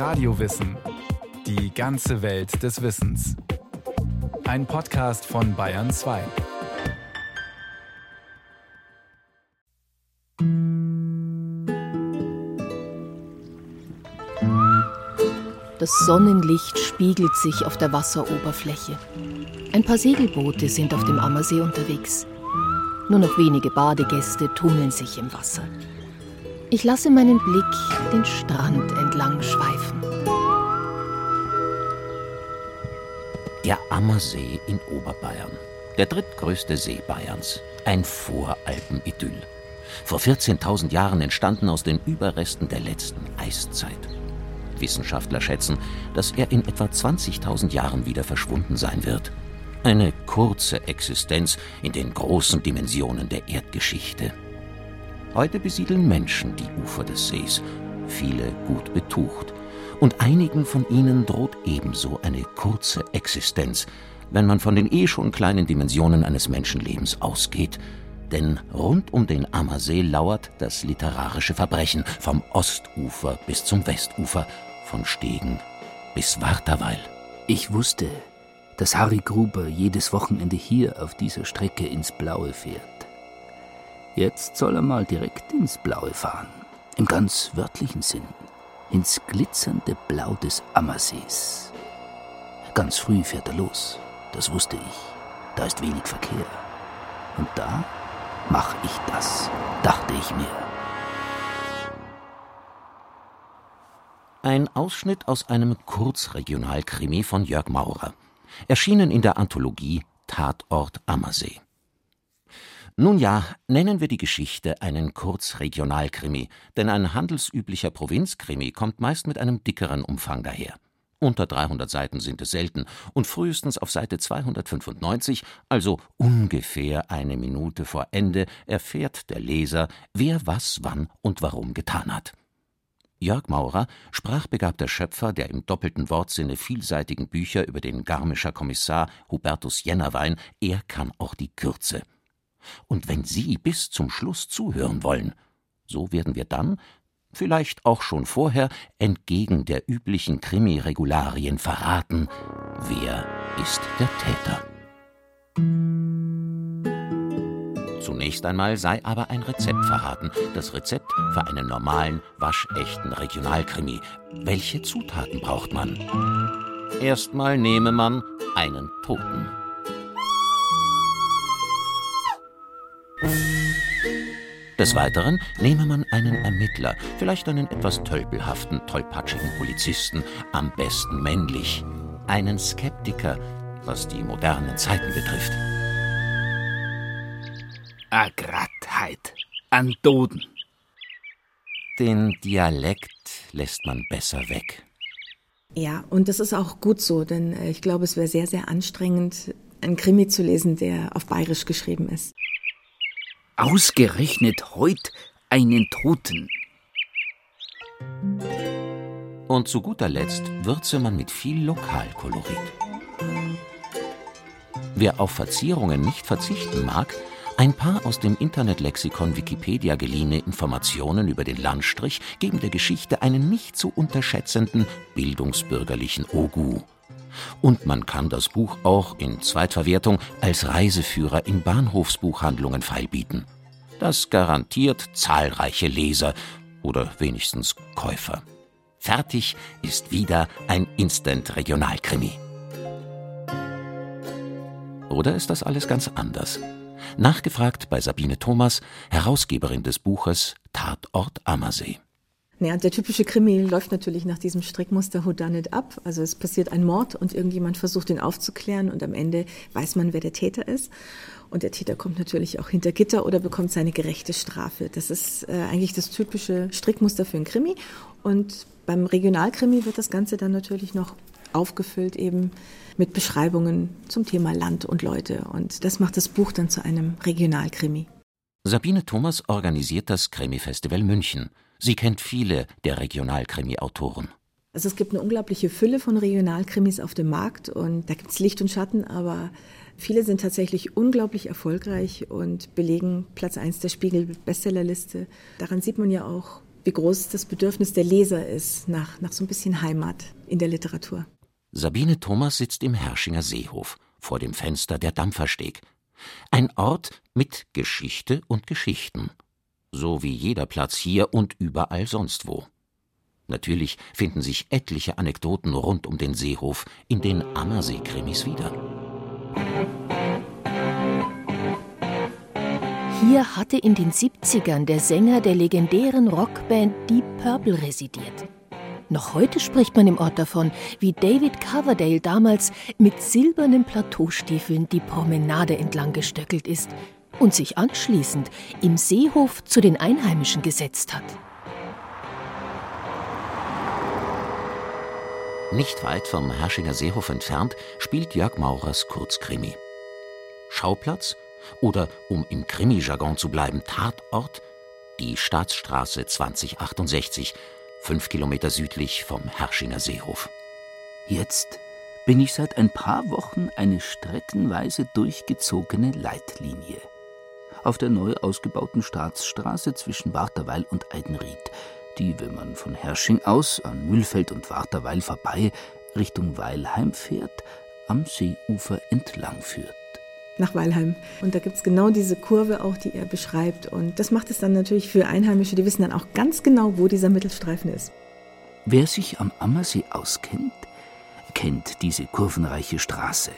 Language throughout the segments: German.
Radiowissen. Die ganze Welt des Wissens. Ein Podcast von Bayern 2. Das Sonnenlicht spiegelt sich auf der Wasseroberfläche. Ein paar Segelboote sind auf dem Ammersee unterwegs. Nur noch wenige Badegäste tummeln sich im Wasser. Ich lasse meinen Blick den Strand entlang schweifen. Der Ammersee in Oberbayern. Der drittgrößte See Bayerns. Ein Voralpen-Idyll. Vor 14.000 Jahren entstanden aus den Überresten der letzten Eiszeit. Wissenschaftler schätzen, dass er in etwa 20.000 Jahren wieder verschwunden sein wird. Eine kurze Existenz in den großen Dimensionen der Erdgeschichte. Heute besiedeln Menschen die Ufer des Sees, viele gut betucht. Und einigen von ihnen droht ebenso eine kurze Existenz, wenn man von den eh schon kleinen Dimensionen eines Menschenlebens ausgeht. Denn rund um den Ammersee lauert das literarische Verbrechen vom Ostufer bis zum Westufer, von Stegen bis Warterweil. Ich wusste, dass Harry Gruber jedes Wochenende hier auf dieser Strecke ins Blaue fährt. Jetzt soll er mal direkt ins Blaue fahren. Im ganz wörtlichen Sinn. Ins glitzernde Blau des Ammersees. Ganz früh fährt er los. Das wusste ich. Da ist wenig Verkehr. Und da mach ich das, dachte ich mir. Ein Ausschnitt aus einem Kurzregionalkrimi von Jörg Maurer. Erschienen in der Anthologie Tatort Ammersee. Nun ja, nennen wir die Geschichte einen Kurzregionalkrimi, denn ein handelsüblicher Provinzkrimi kommt meist mit einem dickeren Umfang daher. Unter 300 Seiten sind es selten und frühestens auf Seite 295, also ungefähr eine Minute vor Ende, erfährt der Leser, wer was, wann und warum getan hat. Jörg Maurer, sprachbegabter Schöpfer der im doppelten Wortsinne vielseitigen Bücher über den Garmischer Kommissar Hubertus Jennerwein, er kann auch die Kürze. Und wenn Sie bis zum Schluss zuhören wollen, so werden wir dann, vielleicht auch schon vorher, entgegen der üblichen Krimi-Regularien verraten, wer ist der Täter. Zunächst einmal sei aber ein Rezept verraten, das Rezept für einen normalen, waschechten Regionalkrimi. Welche Zutaten braucht man? Erstmal nehme man einen Toten. Des Weiteren nehme man einen Ermittler, vielleicht einen etwas tölpelhaften, tollpatschigen Polizisten, am besten männlich, einen Skeptiker, was die modernen Zeiten betrifft. A Grattheit, an Doden. Den Dialekt lässt man besser weg. Ja, und das ist auch gut so, denn äh, ich glaube, es wäre sehr, sehr anstrengend, einen Krimi zu lesen, der auf Bayerisch geschrieben ist. Ausgerechnet heut einen Toten. Und zu guter Letzt würze man mit viel Lokalkolorit. Wer auf Verzierungen nicht verzichten mag, ein paar aus dem Internetlexikon Wikipedia geliehene Informationen über den Landstrich geben der Geschichte einen nicht zu unterschätzenden bildungsbürgerlichen Ogu. Und man kann das Buch auch in Zweitverwertung als Reiseführer in Bahnhofsbuchhandlungen feilbieten. Das garantiert zahlreiche Leser oder wenigstens Käufer. Fertig ist wieder ein Instant-Regionalkrimi. Oder ist das alles ganz anders? Nachgefragt bei Sabine Thomas, Herausgeberin des Buches Tatort Ammersee. Naja, der typische Krimi läuft natürlich nach diesem Strickmuster Who Done It Up. Also es passiert ein Mord und irgendjemand versucht ihn aufzuklären und am Ende weiß man, wer der Täter ist. Und der Täter kommt natürlich auch hinter Gitter oder bekommt seine gerechte Strafe. Das ist äh, eigentlich das typische Strickmuster für einen Krimi. Und beim Regionalkrimi wird das Ganze dann natürlich noch aufgefüllt eben mit Beschreibungen zum Thema Land und Leute. Und das macht das Buch dann zu einem Regionalkrimi. Sabine Thomas organisiert das Krimi-Festival München. Sie kennt viele der Regionalkrimi-Autoren. Also es gibt eine unglaubliche Fülle von Regionalkrimis auf dem Markt und da gibt es Licht und Schatten, aber viele sind tatsächlich unglaublich erfolgreich und belegen Platz 1 der Spiegel-Bestsellerliste. Daran sieht man ja auch, wie groß das Bedürfnis der Leser ist nach, nach so ein bisschen Heimat in der Literatur. Sabine Thomas sitzt im Herrschinger Seehof vor dem Fenster der Dampfersteg. Ein Ort mit Geschichte und Geschichten, so wie jeder Platz hier und überall sonst wo. Natürlich finden sich etliche Anekdoten rund um den Seehof in den Ammersee-Krimis wieder. Hier hatte in den 70ern der Sänger der legendären Rockband Deep Purple residiert. Noch heute spricht man im Ort davon, wie David Coverdale damals mit silbernen Plateaustiefeln die Promenade entlang gestöckelt ist und sich anschließend im Seehof zu den Einheimischen gesetzt hat. Nicht weit vom Herschinger Seehof entfernt spielt Jörg Maurers Kurzkrimi. Schauplatz oder, um im Krimi-Jargon zu bleiben, Tatort, die Staatsstraße 2068, fünf Kilometer südlich vom Herschinger Seehof. Jetzt bin ich seit ein paar Wochen eine streckenweise durchgezogene Leitlinie. Auf der neu ausgebauten Staatsstraße zwischen Warterweil und Eidenried – die, wenn man von Hersching aus an Mühlfeld und Warterweil vorbei Richtung Weilheim fährt, am Seeufer entlang führt. Nach Weilheim. Und da gibt es genau diese Kurve auch, die er beschreibt. Und das macht es dann natürlich für Einheimische, die wissen dann auch ganz genau, wo dieser Mittelstreifen ist. Wer sich am Ammersee auskennt, kennt diese kurvenreiche Straße.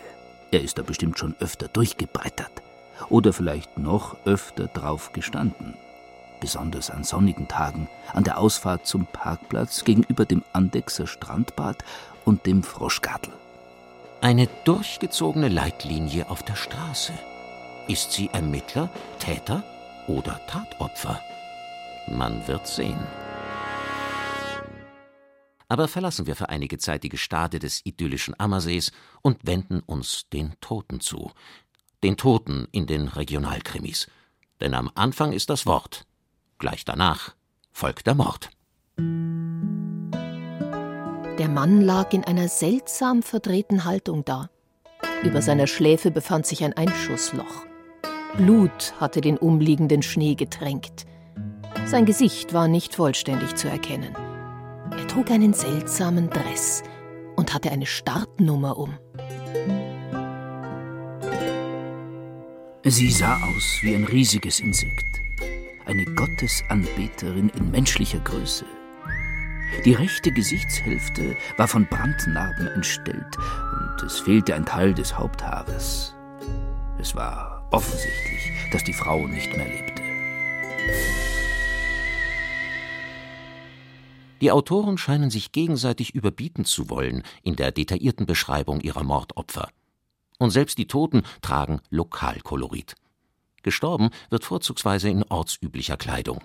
Er ist da bestimmt schon öfter durchgebrettert. Oder vielleicht noch öfter drauf gestanden besonders an sonnigen Tagen, an der Ausfahrt zum Parkplatz gegenüber dem Andexer Strandbad und dem Froschgartel. Eine durchgezogene Leitlinie auf der Straße. Ist sie Ermittler, Täter oder Tatopfer? Man wird sehen. Aber verlassen wir für einige Zeit die Gestade des idyllischen Ammersees und wenden uns den Toten zu. Den Toten in den Regionalkrimis. Denn am Anfang ist das Wort, Gleich danach folgt der Mord. Der Mann lag in einer seltsam verdrehten Haltung da. Über seiner Schläfe befand sich ein Einschussloch. Blut hatte den umliegenden Schnee getränkt. Sein Gesicht war nicht vollständig zu erkennen. Er trug einen seltsamen Dress und hatte eine Startnummer um. Sie sah aus wie ein riesiges Insekt eine Gottesanbeterin in menschlicher Größe. Die rechte Gesichtshälfte war von Brandnarben entstellt und es fehlte ein Teil des Haupthaares. Es war offensichtlich, dass die Frau nicht mehr lebte. Die Autoren scheinen sich gegenseitig überbieten zu wollen in der detaillierten Beschreibung ihrer Mordopfer. Und selbst die Toten tragen Lokalkolorit. Gestorben wird vorzugsweise in ortsüblicher Kleidung.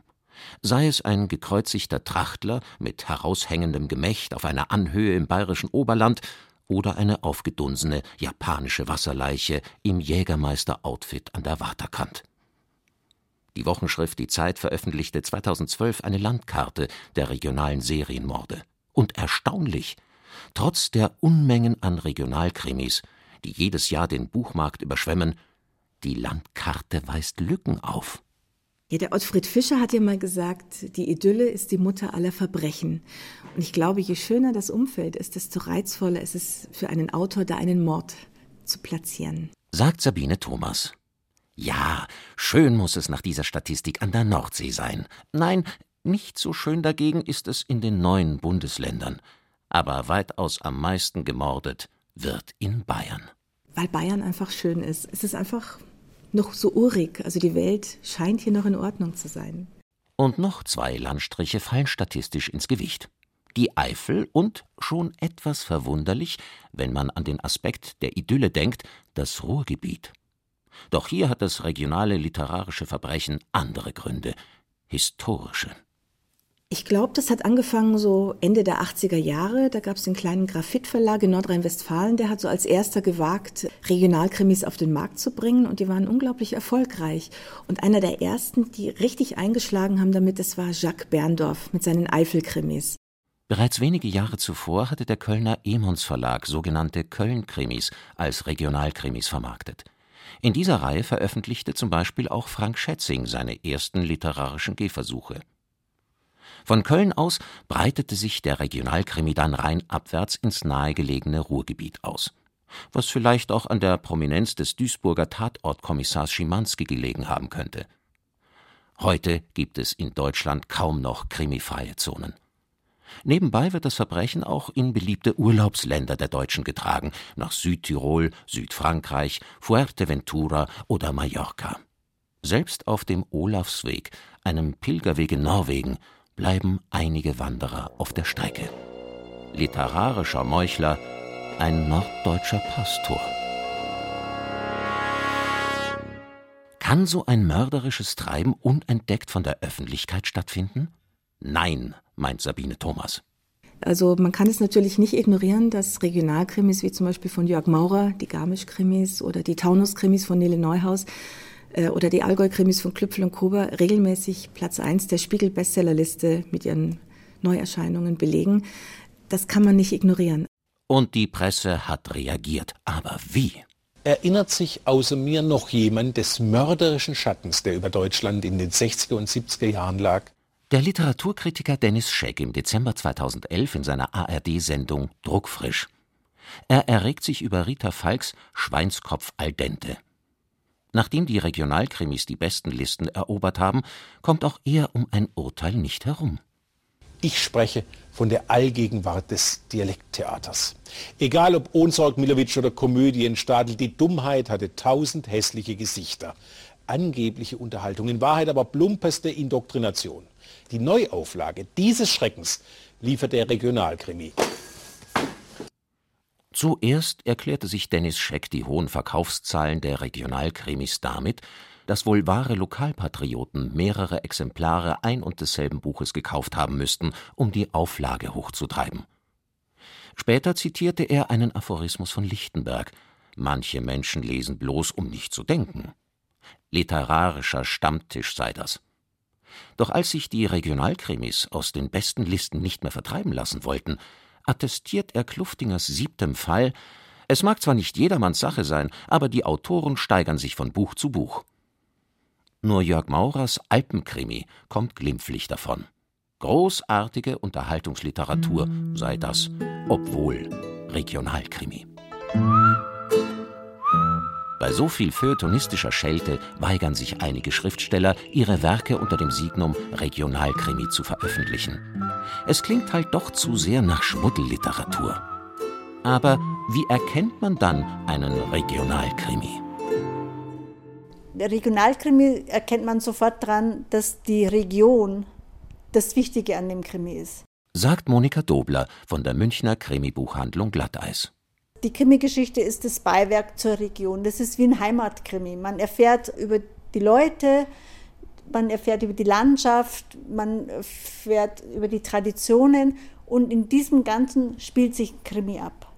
Sei es ein gekreuzigter Trachtler mit heraushängendem Gemächt auf einer Anhöhe im bayerischen Oberland oder eine aufgedunsene japanische Wasserleiche im Jägermeister-Outfit an der Waterkant. Die Wochenschrift Die Zeit veröffentlichte 2012 eine Landkarte der regionalen Serienmorde. Und erstaunlich, trotz der Unmengen an Regionalkrimis, die jedes Jahr den Buchmarkt überschwemmen, die Landkarte weist Lücken auf. Ja, der Ottfried Fischer hat ja mal gesagt, die Idylle ist die Mutter aller Verbrechen. Und ich glaube, je schöner das Umfeld ist, desto reizvoller ist es für einen Autor, da einen Mord zu platzieren. Sagt Sabine Thomas. Ja, schön muss es nach dieser Statistik an der Nordsee sein. Nein, nicht so schön dagegen ist es in den neuen Bundesländern. Aber weitaus am meisten gemordet wird in Bayern. Weil Bayern einfach schön ist. Es ist einfach noch so urig. Also die Welt scheint hier noch in Ordnung zu sein. Und noch zwei Landstriche fallen statistisch ins Gewicht. Die Eifel und, schon etwas verwunderlich, wenn man an den Aspekt der Idylle denkt, das Ruhrgebiet. Doch hier hat das regionale literarische Verbrechen andere Gründe, historische. Ich glaube, das hat angefangen so Ende der 80er Jahre. Da gab es den kleinen Graphit-Verlag in Nordrhein-Westfalen, der hat so als erster gewagt, Regionalkrimis auf den Markt zu bringen und die waren unglaublich erfolgreich. Und einer der ersten, die richtig eingeschlagen haben damit, das war Jacques Berndorf mit seinen Eifel-Krimis. Bereits wenige Jahre zuvor hatte der Kölner Emons Verlag sogenannte Köln-Krimis als Regionalkrimis vermarktet. In dieser Reihe veröffentlichte zum Beispiel auch Frank Schätzing seine ersten literarischen Gehversuche. Von Köln aus breitete sich der Regionalkrimi dann rheinabwärts ins nahegelegene Ruhrgebiet aus. Was vielleicht auch an der Prominenz des Duisburger Tatortkommissars Schimanski gelegen haben könnte. Heute gibt es in Deutschland kaum noch krimifreie Zonen. Nebenbei wird das Verbrechen auch in beliebte Urlaubsländer der Deutschen getragen, nach Südtirol, Südfrankreich, Fuerteventura oder Mallorca. Selbst auf dem Olafsweg, einem Pilgerweg in Norwegen, bleiben einige Wanderer auf der Strecke. Literarischer Meuchler, ein norddeutscher Pastor. Kann so ein mörderisches Treiben unentdeckt von der Öffentlichkeit stattfinden? Nein, meint Sabine Thomas. Also man kann es natürlich nicht ignorieren, dass Regionalkrimis wie zum Beispiel von Jörg Maurer, die Garmisch-Krimis oder die Taunus-Krimis von Nele Neuhaus oder die Allgäu-Krimis von Klüpfel und Kober regelmäßig Platz 1 der Spiegel-Bestsellerliste mit ihren Neuerscheinungen belegen. Das kann man nicht ignorieren. Und die Presse hat reagiert. Aber wie? Erinnert sich außer mir noch jemand des mörderischen Schattens, der über Deutschland in den 60er und 70er Jahren lag? Der Literaturkritiker Dennis Scheck im Dezember 2011 in seiner ARD-Sendung Druckfrisch. Er erregt sich über Rita Falks Schweinskopf al dente. Nachdem die Regionalkrimis die besten Listen erobert haben, kommt auch er um ein Urteil nicht herum. Ich spreche von der Allgegenwart des Dialekttheaters. Egal ob Ohnsorg, Milowitsch oder Komödienstadel, die Dummheit hatte tausend hässliche Gesichter. Angebliche Unterhaltung, in Wahrheit aber plumpeste Indoktrination. Die Neuauflage dieses Schreckens liefert der Regionalkrimi. Zuerst erklärte sich Dennis Scheck die hohen Verkaufszahlen der Regionalkrimis damit, dass wohl wahre Lokalpatrioten mehrere Exemplare ein und desselben Buches gekauft haben müssten, um die Auflage hochzutreiben. Später zitierte er einen Aphorismus von Lichtenberg Manche Menschen lesen bloß, um nicht zu denken. Literarischer Stammtisch sei das. Doch als sich die Regionalkrimis aus den besten Listen nicht mehr vertreiben lassen wollten, attestiert er Kluftingers siebtem Fall, es mag zwar nicht jedermanns Sache sein, aber die Autoren steigern sich von Buch zu Buch. Nur Jörg Maurers Alpenkrimi kommt glimpflich davon. Großartige Unterhaltungsliteratur sei das, obwohl Regionalkrimi. Bei so viel feuilletonistischer Schelte weigern sich einige Schriftsteller, ihre Werke unter dem Signum Regionalkrimi zu veröffentlichen. Es klingt halt doch zu sehr nach Schmuddelliteratur. Aber wie erkennt man dann einen Regionalkrimi? Der Regionalkrimi erkennt man sofort daran, dass die Region das Wichtige an dem Krimi ist. Sagt Monika Dobler von der Münchner Krimibuchhandlung Glatteis. Die Krimi-Geschichte ist das Beiwerk zur Region. Das ist wie ein Heimatkrimi. Man erfährt über die Leute, man erfährt über die Landschaft, man erfährt über die Traditionen und in diesem Ganzen spielt sich Krimi ab.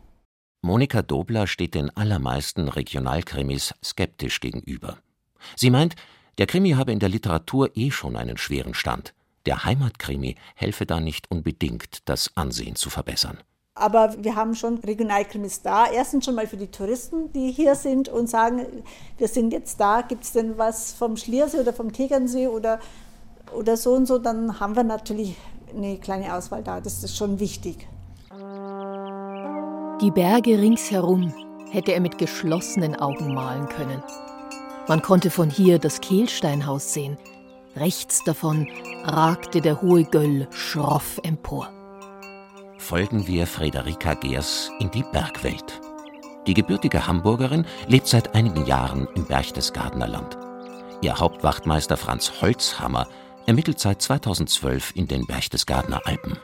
Monika Dobler steht den allermeisten Regionalkrimis skeptisch gegenüber. Sie meint, der Krimi habe in der Literatur eh schon einen schweren Stand. Der Heimatkrimi helfe da nicht unbedingt, das Ansehen zu verbessern. Aber wir haben schon Regionalkrimis da. Erstens schon mal für die Touristen, die hier sind und sagen, wir sind jetzt da, gibt es denn was vom Schliersee oder vom Tegernsee oder, oder so und so, dann haben wir natürlich eine kleine Auswahl da. Das ist schon wichtig. Die Berge ringsherum hätte er mit geschlossenen Augen malen können. Man konnte von hier das Kehlsteinhaus sehen. Rechts davon ragte der hohe Göll schroff empor folgen wir Frederika Geers in die Bergwelt. Die gebürtige Hamburgerin lebt seit einigen Jahren im Berchtesgadener Land. Ihr Hauptwachtmeister Franz Holzhammer ermittelt seit 2012 in den Berchtesgadener Alpen.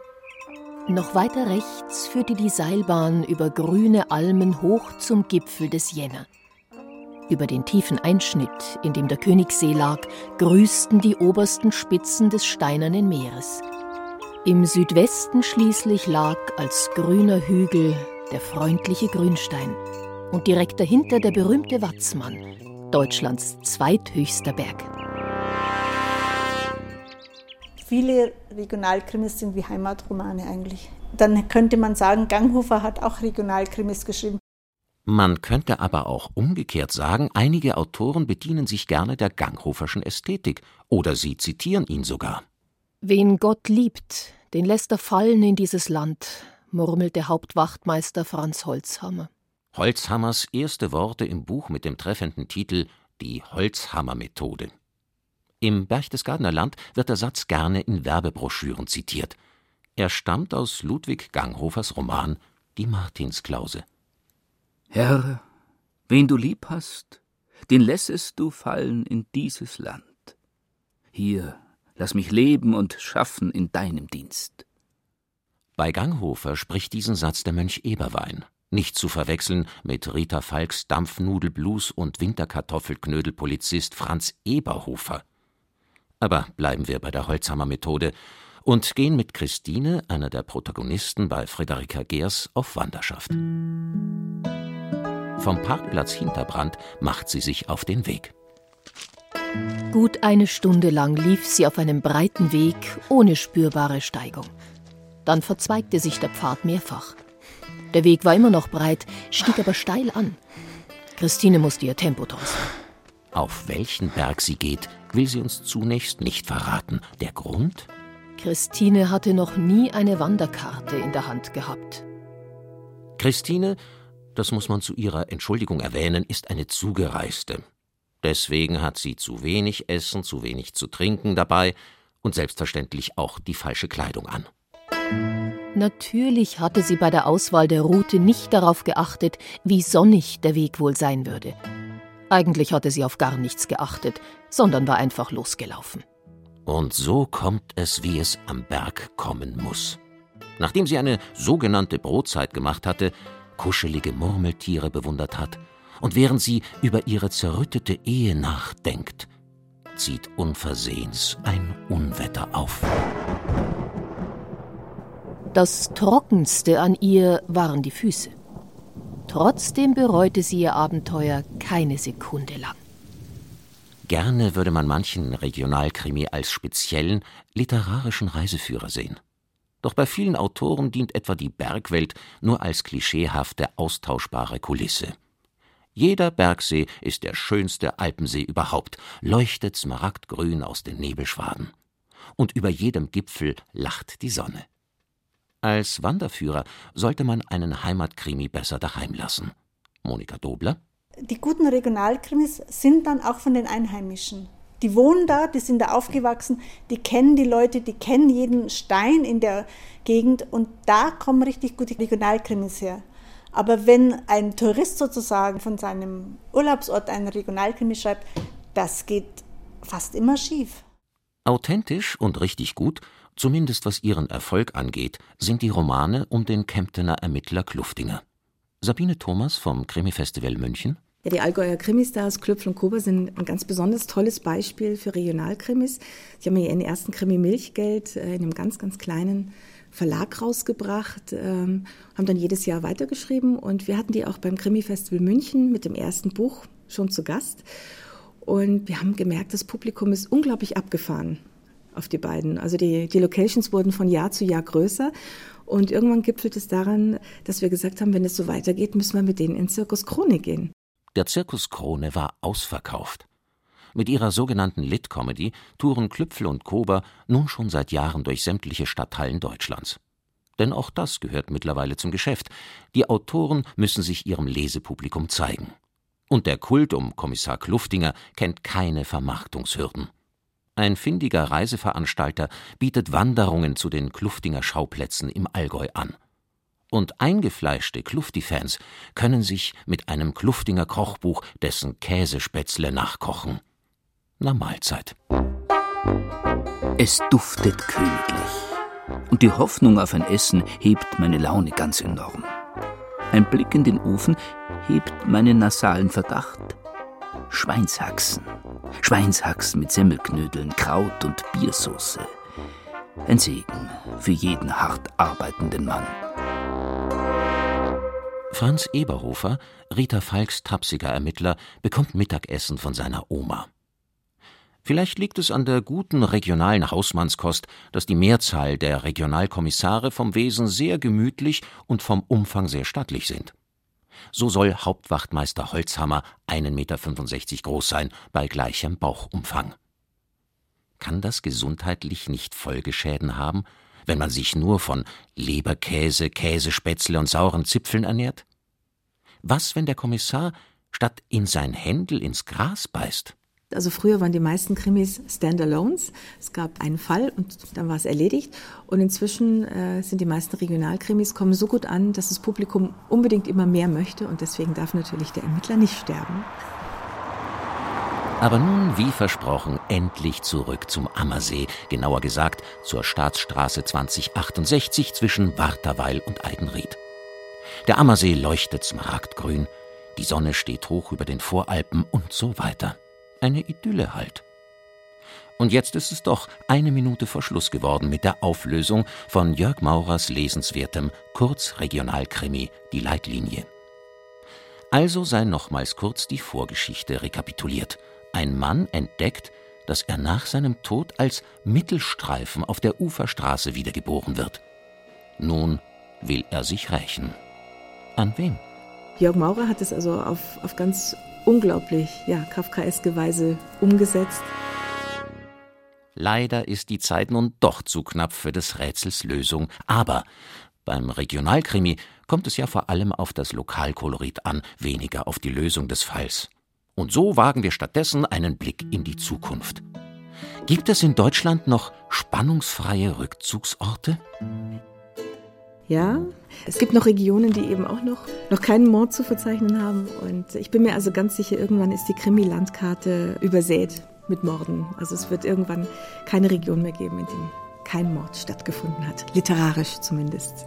Noch weiter rechts führte die Seilbahn über grüne Almen hoch zum Gipfel des Jänner. Über den tiefen Einschnitt, in dem der Königssee lag, grüßten die obersten Spitzen des steinernen Meeres. Im Südwesten schließlich lag als grüner Hügel der freundliche Grünstein und direkt dahinter der berühmte Watzmann, Deutschlands zweithöchster Berg. Viele Regionalkrimis sind wie Heimatromane eigentlich. Dann könnte man sagen, Ganghofer hat auch Regionalkrimis geschrieben. Man könnte aber auch umgekehrt sagen, einige Autoren bedienen sich gerne der Ganghoferschen Ästhetik oder sie zitieren ihn sogar. Wen Gott liebt, den lässt er fallen in dieses Land, murmelte Hauptwachtmeister Franz Holzhammer. Holzhammers erste Worte im Buch mit dem treffenden Titel Die Holzhammer-Methode. Im Berchtesgadener Land wird der Satz gerne in Werbebroschüren zitiert. Er stammt aus Ludwig Ganghofers Roman Die Martinsklause. Herr, wen du lieb hast, den lässest du fallen in dieses Land. Hier, lass mich leben und schaffen in deinem Dienst. Bei Ganghofer spricht diesen Satz der Mönch Eberwein, nicht zu verwechseln mit Rita Falks Dampfnudelblues und Winterkartoffelknödelpolizist Franz Eberhofer. Aber bleiben wir bei der Holzhammer Methode und gehen mit Christine, einer der Protagonisten bei Friederika Gers, auf Wanderschaft. Vom Parkplatz Hinterbrand macht sie sich auf den Weg. Gut eine Stunde lang lief sie auf einem breiten Weg ohne spürbare Steigung. Dann verzweigte sich der Pfad mehrfach. Der Weg war immer noch breit, stieg aber steil an. Christine musste ihr Tempo drosseln. Auf welchen Berg sie geht, will sie uns zunächst nicht verraten. Der Grund? Christine hatte noch nie eine Wanderkarte in der Hand gehabt. Christine, das muss man zu ihrer Entschuldigung erwähnen, ist eine Zugereiste. Deswegen hat sie zu wenig Essen, zu wenig zu trinken dabei und selbstverständlich auch die falsche Kleidung an. Natürlich hatte sie bei der Auswahl der Route nicht darauf geachtet, wie sonnig der Weg wohl sein würde. Eigentlich hatte sie auf gar nichts geachtet, sondern war einfach losgelaufen. Und so kommt es, wie es am Berg kommen muss. Nachdem sie eine sogenannte Brotzeit gemacht hatte, kuschelige Murmeltiere bewundert hat, und während sie über ihre zerrüttete Ehe nachdenkt, zieht unversehens ein Unwetter auf. Das Trockenste an ihr waren die Füße. Trotzdem bereute sie ihr Abenteuer keine Sekunde lang. Gerne würde man manchen Regionalkrimi als speziellen literarischen Reiseführer sehen. Doch bei vielen Autoren dient etwa die Bergwelt nur als klischeehafte, austauschbare Kulisse. Jeder Bergsee ist der schönste Alpensee überhaupt, leuchtet smaragdgrün aus den Nebelschwaden. Und über jedem Gipfel lacht die Sonne. Als Wanderführer sollte man einen Heimatkrimi besser daheim lassen. Monika Dobler. Die guten Regionalkrimis sind dann auch von den Einheimischen. Die wohnen da, die sind da aufgewachsen, die kennen die Leute, die kennen jeden Stein in der Gegend und da kommen richtig gute Regionalkrimis her. Aber wenn ein Tourist sozusagen von seinem Urlaubsort einen Regionalkrimi schreibt, das geht fast immer schief. Authentisch und richtig gut Zumindest was ihren Erfolg angeht, sind die Romane um den Kemptener Ermittler Kluftinger. Sabine Thomas vom Krimi-Festival München. Ja, die Allgäuer Krimi-Stars Klöpfel und Kober sind ein ganz besonders tolles Beispiel für Regionalkrimis. Sie haben ihren ersten Krimi Milchgeld äh, in einem ganz, ganz kleinen Verlag rausgebracht, ähm, haben dann jedes Jahr weitergeschrieben und wir hatten die auch beim Krimi-Festival München mit dem ersten Buch schon zu Gast. Und wir haben gemerkt, das Publikum ist unglaublich abgefahren auf die beiden. Also die, die Locations wurden von Jahr zu Jahr größer. Und irgendwann gipfelt es daran, dass wir gesagt haben, wenn es so weitergeht, müssen wir mit denen in Zirkus Krone gehen. Der Zirkus Krone war ausverkauft. Mit ihrer sogenannten Lit-Comedy touren Klüpfel und Kober nun schon seit Jahren durch sämtliche Stadthallen Deutschlands. Denn auch das gehört mittlerweile zum Geschäft. Die Autoren müssen sich ihrem Lesepublikum zeigen. Und der Kult um Kommissar Kluftinger kennt keine Vermarktungshürden. Ein findiger Reiseveranstalter bietet Wanderungen zu den Kluftinger Schauplätzen im Allgäu an. Und eingefleischte Klufti-Fans können sich mit einem Kluftinger Kochbuch dessen Käsespätzle nachkochen. Na Mahlzeit. Es duftet königlich. Und die Hoffnung auf ein Essen hebt meine Laune ganz enorm. Ein Blick in den Ofen hebt meinen nasalen Verdacht. Schweinshaxen. Schweinshaxen mit Semmelknödeln, Kraut und Biersauce. Ein Segen für jeden hart arbeitenden Mann. Franz Eberhofer, Rita Falks tapsiger Ermittler, bekommt Mittagessen von seiner Oma. Vielleicht liegt es an der guten regionalen Hausmannskost, dass die Mehrzahl der Regionalkommissare vom Wesen sehr gemütlich und vom Umfang sehr stattlich sind. So soll kann das gesundheitlich nicht Folgeschäden haben, wenn man sich nur von Leberkäse, Käsespätzle und sauren Zipfeln ernährt? Was, wenn der Kommissar statt in sein Händel ins Gras beißt? Also früher waren die meisten Krimis Standalones. Es gab einen Fall und dann war es erledigt. Und inzwischen äh, sind die meisten Regionalkrimis kommen so gut an, dass das Publikum unbedingt immer mehr möchte und deswegen darf natürlich der Ermittler nicht sterben. Aber nun, wie versprochen, endlich zurück zum Ammersee, genauer gesagt zur Staatsstraße 2068 zwischen Warterweil und Eidenried. Der Ammersee leuchtet smaragdgrün, die Sonne steht hoch über den Voralpen und so weiter. Eine Idylle halt. Und jetzt ist es doch eine Minute vor Schluss geworden mit der Auflösung von Jörg Maurers lesenswertem Kurzregionalkrimi Die Leitlinie. Also sei nochmals kurz die Vorgeschichte rekapituliert. Ein Mann entdeckt, dass er nach seinem Tod als Mittelstreifen auf der Uferstraße wiedergeboren wird. Nun will er sich rächen. An wem? Jörg Maurer hat es also auf, auf ganz unglaublich ja, kafkaeske Weise umgesetzt. Leider ist die Zeit nun doch zu knapp für des Rätsels Lösung. Aber beim Regionalkrimi kommt es ja vor allem auf das Lokalkolorit an, weniger auf die Lösung des Falls. Und so wagen wir stattdessen einen Blick in die Zukunft. Gibt es in Deutschland noch spannungsfreie Rückzugsorte? Ja, es gibt noch Regionen, die eben auch noch, noch keinen Mord zu verzeichnen haben. Und ich bin mir also ganz sicher, irgendwann ist die Krimi-Landkarte übersät mit Morden. Also es wird irgendwann keine Region mehr geben, in der kein Mord stattgefunden hat. Literarisch zumindest.